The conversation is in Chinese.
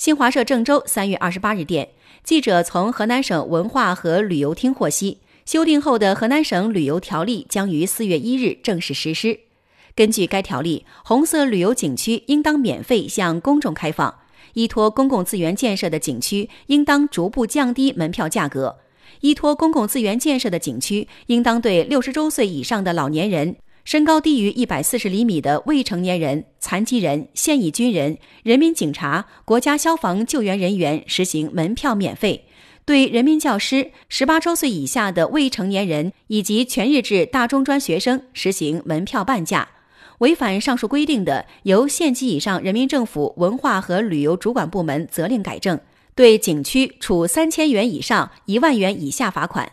新华社郑州三月二十八日电，记者从河南省文化和旅游厅获悉，修订后的河南省旅游条例将于四月一日正式实施。根据该条例，红色旅游景区应当免费向公众开放；依托公共资源建设的景区应当逐步降低门票价格；依托公共资源建设的景区应当对六十周岁以上的老年人。身高低于一百四十厘米的未成年人、残疾人、现役军人、人民警察、国家消防救援人员实行门票免费；对人民教师、十八周岁以下的未成年人以及全日制大中专学生实行门票半价。违反上述规定的，由县级以上人民政府文化和旅游主管部门责令改正，对景区处三千元以上一万元以下罚款。